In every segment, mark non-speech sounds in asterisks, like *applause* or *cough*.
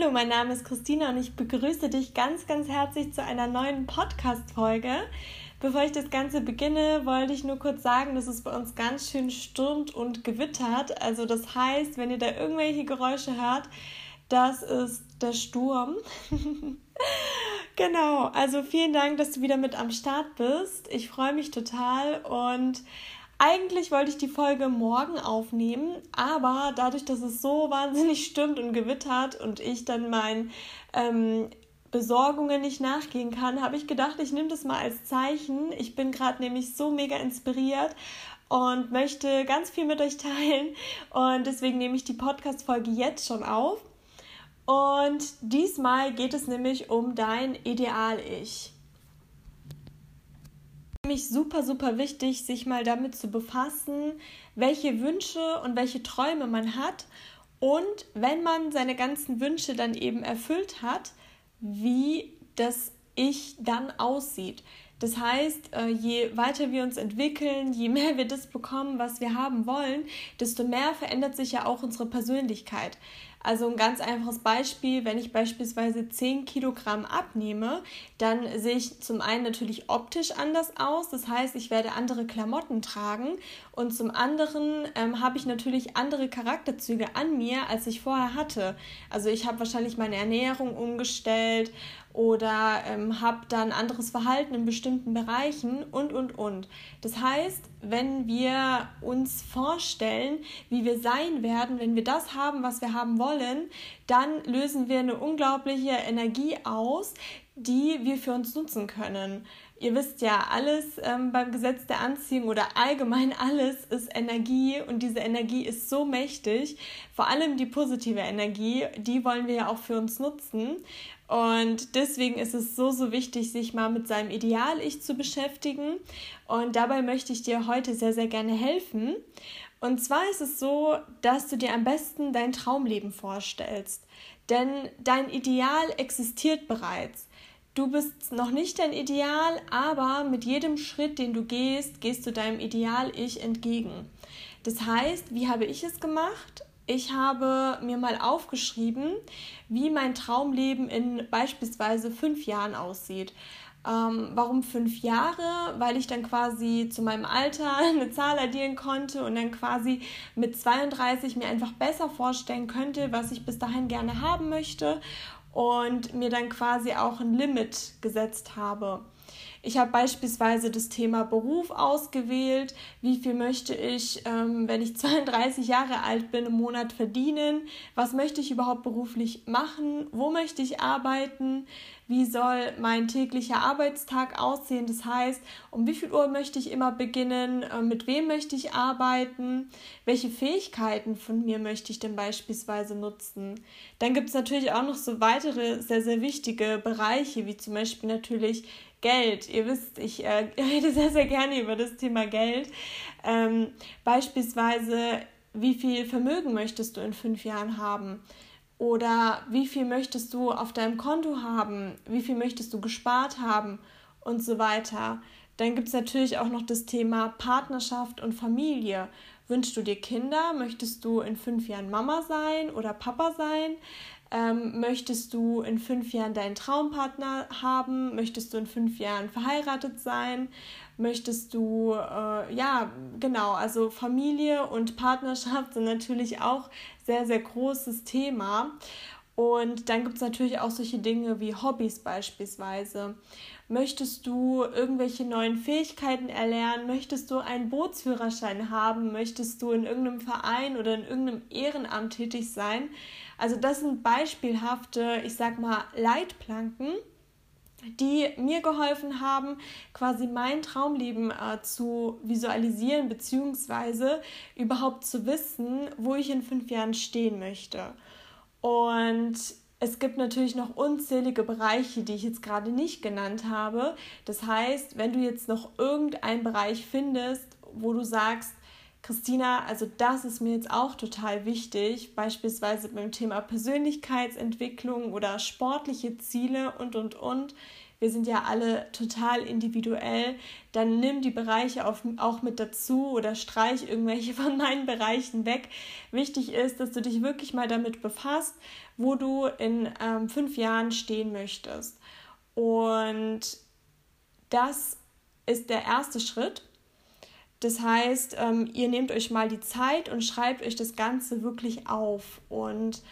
Hallo, mein Name ist Christina und ich begrüße dich ganz, ganz herzlich zu einer neuen Podcast-Folge. Bevor ich das Ganze beginne, wollte ich nur kurz sagen, dass es bei uns ganz schön stürmt und gewittert. Also das heißt, wenn ihr da irgendwelche Geräusche hört, das ist der Sturm. *laughs* genau, also vielen Dank, dass du wieder mit am Start bist. Ich freue mich total und eigentlich wollte ich die Folge morgen aufnehmen, aber dadurch, dass es so wahnsinnig stimmt und gewittert und ich dann meinen ähm, Besorgungen nicht nachgehen kann, habe ich gedacht, ich nehme das mal als Zeichen. Ich bin gerade nämlich so mega inspiriert und möchte ganz viel mit euch teilen und deswegen nehme ich die Podcast-Folge jetzt schon auf. Und diesmal geht es nämlich um dein Ideal-Ich mich super, super wichtig, sich mal damit zu befassen, welche Wünsche und welche Träume man hat und wenn man seine ganzen Wünsche dann eben erfüllt hat, wie das Ich dann aussieht. Das heißt, äh, je weiter wir uns entwickeln, je mehr wir das bekommen, was wir haben wollen, desto mehr verändert sich ja auch unsere Persönlichkeit. Also ein ganz einfaches Beispiel, wenn ich beispielsweise 10 Kilogramm abnehme, dann sehe ich zum einen natürlich optisch anders aus, das heißt, ich werde andere Klamotten tragen und zum anderen ähm, habe ich natürlich andere Charakterzüge an mir, als ich vorher hatte. Also ich habe wahrscheinlich meine Ernährung umgestellt oder ähm, habe dann anderes Verhalten in bestimmten Bereichen und, und, und. Das heißt, wenn wir uns vorstellen, wie wir sein werden, wenn wir das haben, was wir haben wollen, dann lösen wir eine unglaubliche Energie aus, die wir für uns nutzen können. Ihr wisst ja, alles ähm, beim Gesetz der Anziehung oder allgemein alles ist Energie und diese Energie ist so mächtig. Vor allem die positive Energie, die wollen wir ja auch für uns nutzen. Und deswegen ist es so, so wichtig, sich mal mit seinem Ideal-Ich zu beschäftigen. Und dabei möchte ich dir heute sehr, sehr gerne helfen. Und zwar ist es so, dass du dir am besten dein Traumleben vorstellst. Denn dein Ideal existiert bereits. Du bist noch nicht dein Ideal, aber mit jedem Schritt, den du gehst, gehst du deinem Ideal-Ich entgegen. Das heißt, wie habe ich es gemacht? Ich habe mir mal aufgeschrieben, wie mein Traumleben in beispielsweise fünf Jahren aussieht. Ähm, warum fünf Jahre? Weil ich dann quasi zu meinem Alter *laughs* eine Zahl addieren konnte und dann quasi mit 32 mir einfach besser vorstellen könnte, was ich bis dahin gerne haben möchte und mir dann quasi auch ein Limit gesetzt habe. Ich habe beispielsweise das Thema Beruf ausgewählt. Wie viel möchte ich, ähm, wenn ich *laughs* 32 Jahre alt bin, im Monat verdienen? Was möchte ich überhaupt beruflich machen? Wo möchte ich arbeiten? Wie soll mein täglicher Arbeitstag aussehen? Das heißt, um wie viel Uhr möchte ich immer beginnen? Äh, mit wem möchte ich arbeiten? Welche Fähigkeiten von mir möchte ich denn beispielsweise nutzen? Dann gibt es natürlich auch noch so weitere sehr, sehr wichtige Bereiche, wie zum Beispiel natürlich Geld. Ihr wisst, ich äh, *laughs* rede sehr, sehr gerne über das Thema Geld. Ähm, beispielsweise, wie viel Vermögen möchtest du in fünf Jahren haben? Oder wie viel möchtest du auf deinem Konto haben? Wie viel möchtest du gespart haben? Und so weiter. Dann gibt es natürlich auch noch das Thema Partnerschaft und Familie. Wünschst du dir Kinder? Möchtest du in fünf Jahren Mama sein oder Papa sein? Ähm, möchtest du in fünf Jahren deinen Traumpartner haben? Möchtest du in fünf Jahren verheiratet sein? Möchtest du, äh, ja, genau, also Familie und Partnerschaft sind natürlich auch sehr, sehr großes Thema. Und dann gibt es natürlich auch solche Dinge wie Hobbys beispielsweise. Möchtest du irgendwelche neuen Fähigkeiten erlernen? Möchtest du einen Bootsführerschein haben? Möchtest du in irgendeinem Verein oder in irgendeinem Ehrenamt tätig sein? Also das sind beispielhafte, ich sag mal, Leitplanken, die mir geholfen haben, quasi mein Traumleben äh, zu visualisieren, beziehungsweise überhaupt zu wissen, wo ich in fünf Jahren stehen möchte. Und es gibt natürlich noch unzählige Bereiche, die ich jetzt gerade nicht genannt habe. Das heißt, wenn du jetzt noch irgendeinen Bereich findest, wo du sagst, Christina, also das ist mir jetzt auch total wichtig, beispielsweise beim Thema Persönlichkeitsentwicklung oder sportliche Ziele und, und, und, wir sind ja alle total individuell, dann nimm die Bereiche auf, auch mit dazu oder streich irgendwelche *laughs* von meinen Bereichen weg. Wichtig ist, dass du dich wirklich mal damit befasst, wo du in ähm, fünf Jahren stehen möchtest. Und das ist der erste Schritt. Das heißt, ähm, ihr nehmt euch mal die Zeit und schreibt euch das Ganze wirklich auf und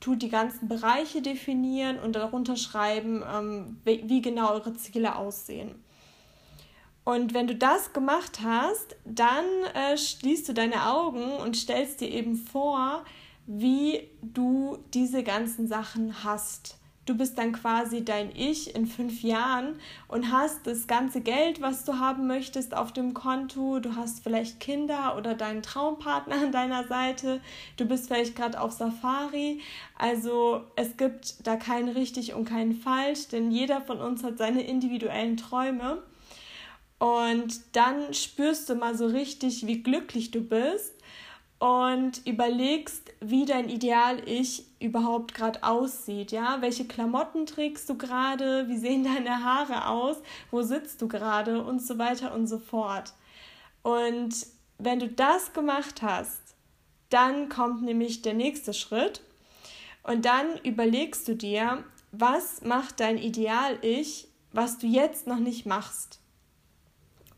tut die ganzen Bereiche definieren und darunter schreiben, ähm, wie, wie genau eure Ziele aussehen. Und wenn du das gemacht hast, dann äh, schließt du deine Augen und stellst dir eben vor, wie du diese ganzen Sachen hast. Du bist dann quasi dein Ich in fünf Jahren und hast das ganze Geld, was du haben möchtest, auf dem Konto. Du hast vielleicht Kinder oder deinen Traumpartner an deiner Seite. Du bist vielleicht gerade auf Safari. Also es gibt da kein richtig und kein falsch, denn jeder von uns hat seine individuellen Träume. Und dann spürst du mal so richtig, wie glücklich du bist und überlegst, wie dein Ideal-Ich überhaupt gerade aussieht, ja? Welche Klamotten trägst du gerade? Wie sehen deine Haare aus? Wo sitzt du gerade? Und so weiter und so fort. Und wenn du das gemacht hast, dann kommt nämlich der nächste Schritt. Und dann überlegst du dir, was macht dein Ideal-Ich, was du jetzt noch nicht machst.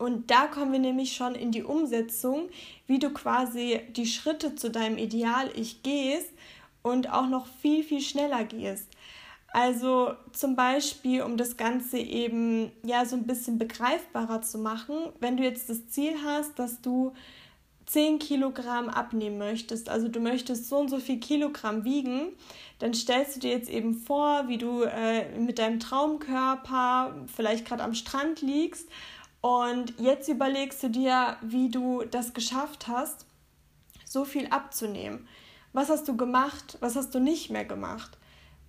Und da kommen wir nämlich schon in die Umsetzung, wie du quasi die Schritte zu deinem Ideal-Ich gehst und auch noch viel, viel schneller gehst. Also zum Beispiel, um das Ganze eben ja so ein bisschen begreifbarer zu machen, wenn du jetzt das Ziel hast, dass du 10 Kilogramm abnehmen möchtest, also du möchtest so und so viel Kilogramm wiegen, dann stellst du dir jetzt eben vor, wie du äh, mit deinem Traumkörper vielleicht gerade am Strand liegst und jetzt überlegst du dir, wie du das geschafft hast, so viel abzunehmen. Was hast du gemacht? Was hast du nicht mehr gemacht?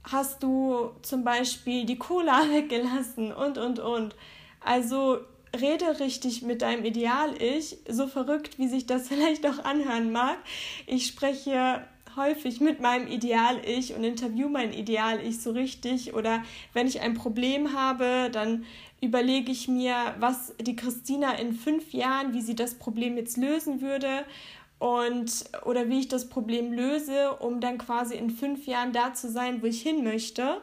Hast du zum Beispiel die Cola *laughs* weggelassen und, und, und. Also rede richtig mit deinem Ideal-Ich, so verrückt, wie sich das *laughs* vielleicht auch anhören mag. Ich spreche häufig mit meinem Ideal-Ich und interview mein Ideal-Ich so richtig. Oder wenn ich ein Problem habe, dann überlege ich mir, was die Christina in fünf Jahren, wie sie das Problem jetzt lösen würde und oder wie ich das Problem löse, um dann quasi in fünf Jahren da zu sein, wo ich hin möchte.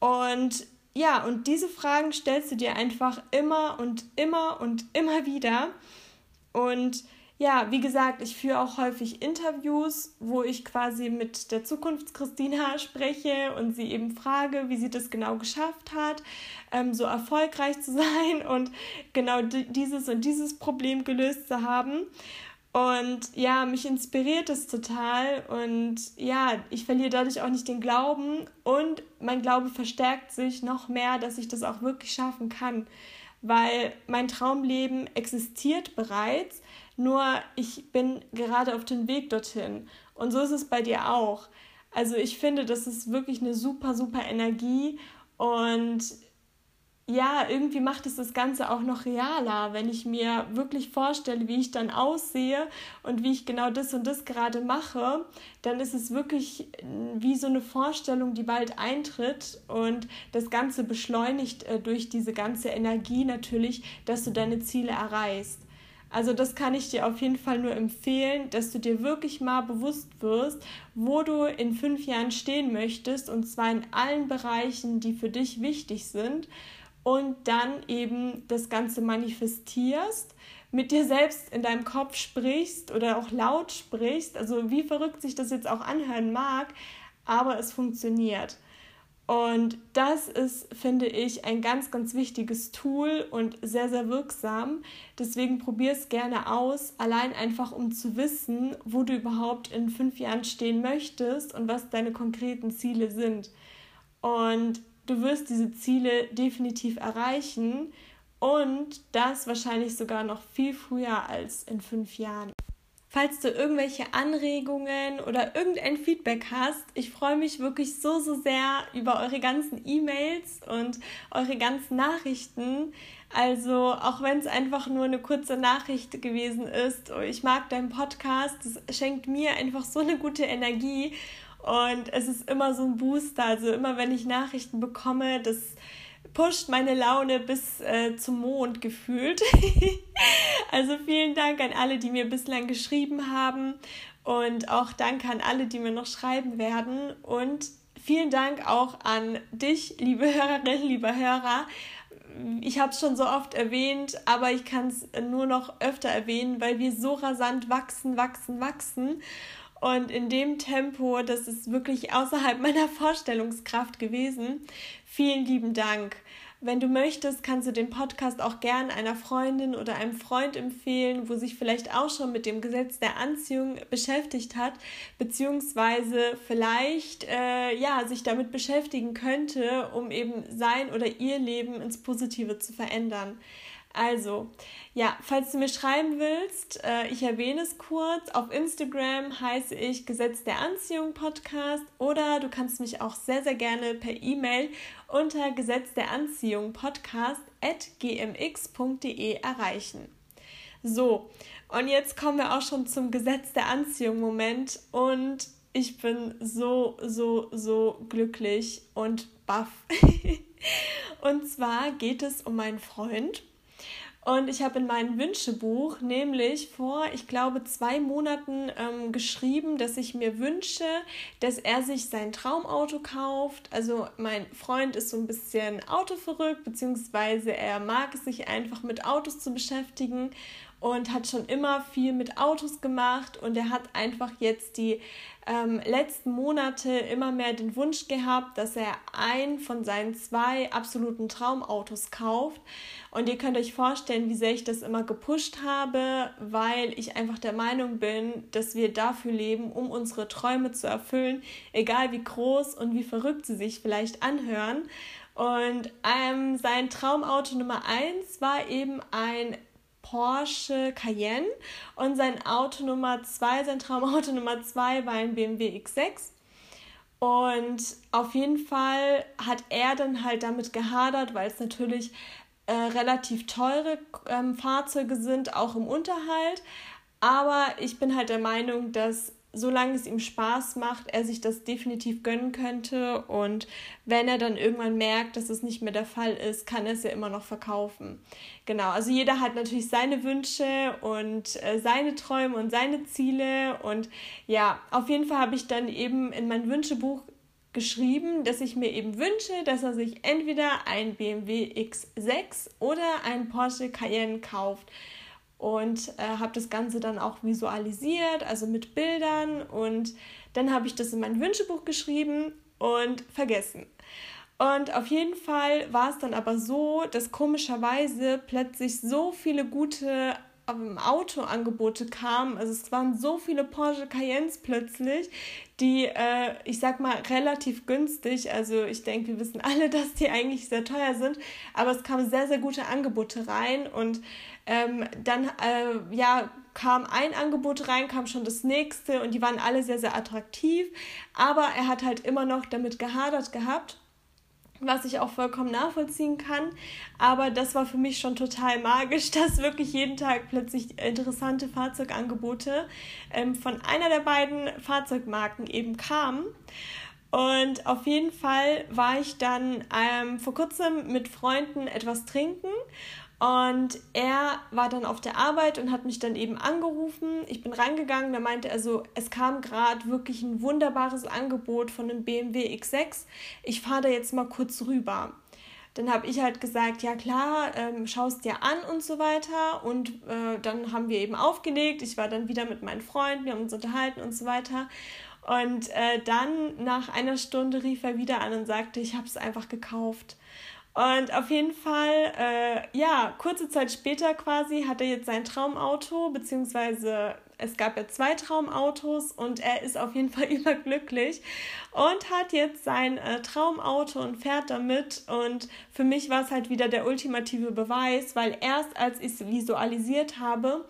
Und ja, und diese Fragen stellst du dir einfach immer und immer und immer wieder. Und ja, wie gesagt, ich führe auch häufig Interviews, wo ich quasi mit der Zukunftschristina *laughs* spreche und sie eben frage, wie sie das genau geschafft hat, ähm, so erfolgreich zu *laughs* sein und genau dieses und dieses Problem gelöst zu haben. Und ja, mich inspiriert es total und ja, ich verliere dadurch auch nicht den Glauben und mein Glaube verstärkt sich noch mehr, dass ich das auch wirklich schaffen kann, weil mein Traumleben existiert bereits nur ich bin gerade auf dem Weg dorthin. Und so ist es bei dir auch. Also ich finde, das ist wirklich eine super, super Energie. Und ja, irgendwie macht es das Ganze auch noch realer, wenn ich mir wirklich vorstelle, wie ich dann aussehe und wie ich genau das und das gerade mache, dann ist es wirklich wie so eine Vorstellung, die bald eintritt und das Ganze beschleunigt äh, durch diese ganze Energie natürlich, dass du deine Ziele erreichst. Also das kann ich dir auf jeden Fall nur empfehlen, dass du dir wirklich mal bewusst wirst, wo du in fünf Jahren stehen möchtest und zwar in allen Bereichen, die für dich wichtig sind und dann eben das Ganze manifestierst, mit dir selbst in deinem Kopf sprichst oder auch laut sprichst, also wie verrückt sich das jetzt auch anhören mag, aber es funktioniert. Und das ist, finde ich, ein ganz, ganz wichtiges Tool und sehr, sehr wirksam. Deswegen probier es gerne aus, allein einfach um zu wissen, wo du überhaupt in fünf Jahren stehen möchtest und was deine konkreten Ziele sind. Und du wirst diese Ziele definitiv erreichen und das wahrscheinlich sogar noch viel früher als in fünf Jahren. Falls du irgendwelche Anregungen oder irgendein Feedback hast, ich freue mich wirklich so, so sehr über eure ganzen E-Mails und eure ganzen Nachrichten. Also auch wenn es einfach nur eine kurze Nachricht gewesen ist, oh, ich mag deinen Podcast, das schenkt mir einfach so eine gute Energie und es ist immer so ein Booster. Also immer wenn ich Nachrichten bekomme, das pusht meine Laune bis äh, zum Mond gefühlt. *laughs* also vielen Dank an alle, die mir bislang geschrieben haben und auch danke an alle, die mir noch schreiben werden und vielen Dank auch an dich, liebe Hörerin, lieber Hörer. Ich habe es schon so oft erwähnt, aber ich kann es nur noch öfter erwähnen, weil wir so rasant wachsen, wachsen, wachsen. Und in dem Tempo, das ist wirklich außerhalb *laughs* meiner Vorstellungskraft gewesen. Vielen lieben Dank. Wenn du möchtest, kannst du den Podcast auch gern einer Freundin oder einem Freund empfehlen, wo sich vielleicht auch schon mit dem Gesetz der Anziehung beschäftigt hat, beziehungsweise vielleicht äh, ja, sich damit beschäftigen könnte, um eben sein oder ihr Leben ins Positive zu verändern. Also, ja, falls du mir schreiben willst, äh, ich erwähne es kurz. Auf Instagram heiße ich Gesetz der Anziehung Podcast oder du kannst mich auch sehr, sehr gerne per E-Mail unter Gesetz der Anziehung Podcast at gmx.de erreichen. So, und jetzt kommen wir auch schon zum Gesetz der Anziehung Moment und ich bin so, so, so glücklich und baff. *laughs* und zwar geht es um meinen Freund und ich habe in meinem Wünschebuch nämlich vor, ich glaube, zwei Monaten ähm, geschrieben, dass ich mir wünsche, dass er sich sein Traumauto kauft. Also mein Freund ist so ein bisschen autoverrückt, beziehungsweise er mag es sich einfach mit Autos zu beschäftigen und hat schon immer viel mit Autos gemacht und er hat einfach jetzt die ähm, letzten Monate immer mehr den Wunsch gehabt, dass er ein von seinen zwei absoluten Traumautos kauft. Und ihr könnt euch vorstellen, wie sehr ich das immer gepusht habe, weil ich einfach der Meinung bin, dass wir dafür leben, um unsere Träume zu erfüllen, egal wie groß und wie verrückt sie sich vielleicht anhören. Und ähm, sein Traumauto Nummer eins war eben ein Porsche Cayenne und sein Auto Nummer 2, sein Traumauto Nummer 2 war ein BMW X6. Und auf jeden Fall hat er dann halt damit gehadert, weil es natürlich äh, relativ teure ähm, Fahrzeuge sind, auch im Unterhalt. Aber ich bin halt der Meinung, dass solange es ihm Spaß macht, er sich das definitiv gönnen könnte. Und wenn er dann irgendwann merkt, dass es nicht mehr der Fall ist, kann er es ja immer noch verkaufen. Genau, also jeder hat natürlich seine Wünsche und äh, seine Träume und seine Ziele. Und ja, auf jeden Fall habe ich dann eben in mein Wünschebuch geschrieben, dass ich mir eben wünsche, dass er sich entweder ein BMW X6 oder ein Porsche Cayenne kauft und äh, habe das Ganze dann auch visualisiert, also mit Bildern und dann habe ich das in mein Wünschebuch geschrieben und vergessen. Und auf jeden Fall war es dann aber so, dass komischerweise plötzlich so viele gute ähm, Autoangebote kamen. Also es waren so viele Porsche Cayennes plötzlich, die, äh, ich sag mal, relativ günstig, also ich denke, wir wissen alle, *laughs* dass die eigentlich sehr teuer sind, aber es kamen sehr, sehr gute Angebote rein und ähm, dann äh, ja, kam ein Angebot rein, kam schon das nächste und die waren alle sehr, sehr attraktiv. Aber er hat halt immer noch damit gehadert gehabt, was ich auch vollkommen nachvollziehen kann. Aber das war für mich schon total magisch, *laughs* dass wirklich jeden Tag plötzlich interessante Fahrzeugangebote ähm, von einer der beiden Fahrzeugmarken eben kamen. Und auf jeden Fall war ich dann ähm, vor kurzem mit Freunden etwas trinken und er war dann auf der Arbeit und hat mich dann eben angerufen. Ich bin reingegangen, da meinte er so, es kam gerade wirklich ein wunderbares Angebot von einem BMW X6. Ich fahre da jetzt mal kurz rüber. Dann habe ich halt gesagt, ja klar, ähm, schaust dir an und so weiter. Und äh, dann haben wir eben aufgelegt. Ich war dann wieder mit meinen Freunden, wir haben uns unterhalten und so weiter. Und äh, dann nach einer Stunde rief er wieder an und sagte, ich habe es einfach gekauft. Und auf jeden Fall, äh, ja, kurze Zeit später quasi hat er jetzt sein Traumauto, beziehungsweise es gab ja zwei Traumautos und er ist auf jeden *laughs* Fall überglücklich und hat jetzt sein äh, Traumauto und fährt damit. Und für mich war es halt wieder der ultimative Beweis, weil erst als ich es visualisiert habe,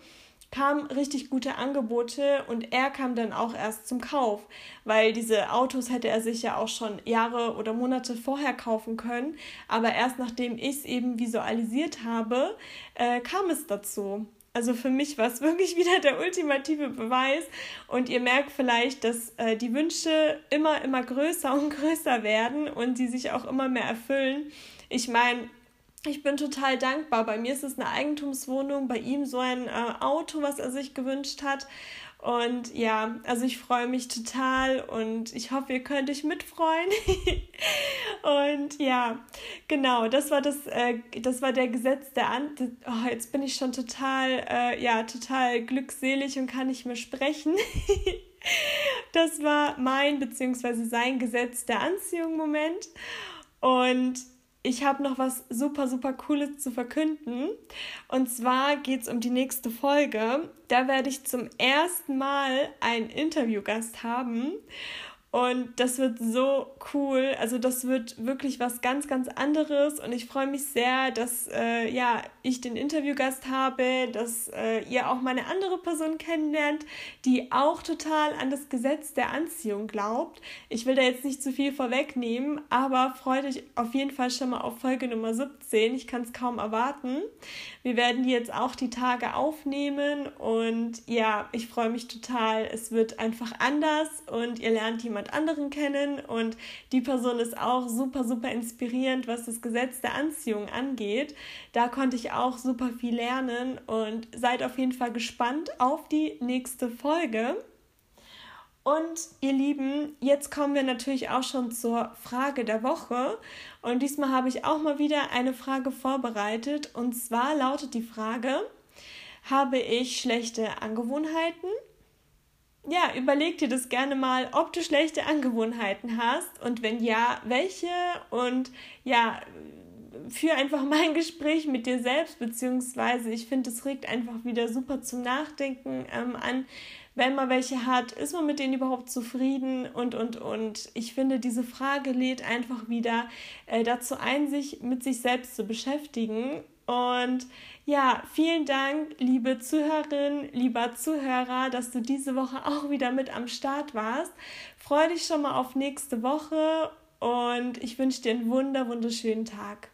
kamen richtig gute Angebote und er kam dann auch erst zum Kauf, weil diese Autos hätte er sich ja auch schon Jahre oder Monate vorher kaufen können, aber erst nachdem ich es eben visualisiert habe, äh, kam es dazu. Also für mich war es *laughs* wirklich wieder der ultimative Beweis. Und ihr merkt vielleicht, dass äh, die Wünsche immer, immer größer und *laughs* größer werden und sie sich auch immer mehr erfüllen. Ich meine, ich bin total dankbar. Bei mir ist es eine Eigentumswohnung, bei ihm so ein äh, Auto, was er sich gewünscht hat. Und ja, also ich freue mich total und ich hoffe, ihr könnt euch mitfreuen. *laughs* und ja, genau, das war das, äh, das war der Gesetz der An. Oh, jetzt bin ich schon total, äh, ja, total glückselig und kann nicht mehr sprechen. *laughs* das war mein bzw. sein Gesetz der Anziehung Moment. Und ich habe noch was super, super Cooles zu verkünden. Und zwar geht es um die nächste Folge. Da werde ich zum ersten Mal einen Interviewgast haben. Und das wird so cool. Also das wird wirklich was ganz, ganz anderes. Und ich freue mich sehr, dass äh, ja, ich den Interviewgast habe, dass äh, ihr auch mal eine andere Person kennenlernt, die auch total an das Gesetz der Anziehung glaubt. Ich will da jetzt nicht zu viel vorwegnehmen, aber freut euch auf jeden Fall schon mal auf Folge Nummer 17. Ich kann es kaum erwarten. Wir werden die jetzt auch die Tage aufnehmen. Und ja, ich freue mich total. Es wird einfach anders und ihr lernt jemanden jemand anderen kennen und die Person ist auch super, super inspirierend, was das Gesetz der Anziehung angeht. Da konnte ich auch super viel lernen und seid auf jeden Fall gespannt auf die nächste Folge. Und ihr Lieben, jetzt kommen wir natürlich auch schon zur Frage der Woche. Und diesmal habe ich auch mal wieder eine Frage vorbereitet. Und zwar lautet die Frage, habe ich schlechte Angewohnheiten? Ja, überleg dir das gerne mal, ob du schlechte Angewohnheiten hast und wenn ja, welche und ja, führe einfach mal ein Gespräch mit dir selbst, beziehungsweise ich finde, es regt einfach wieder super zum Nachdenken ähm, an. Wenn man welche hat, ist man mit denen überhaupt zufrieden und, und, und. Ich finde, diese Frage lädt einfach wieder äh, dazu ein, sich mit sich selbst zu beschäftigen und ja, vielen Dank, liebe Zuhörerin, lieber Zuhörer, dass du diese Woche auch wieder mit am Start warst. Freue dich schon mal auf nächste Woche und ich wünsche dir einen wunder, wunderschönen Tag.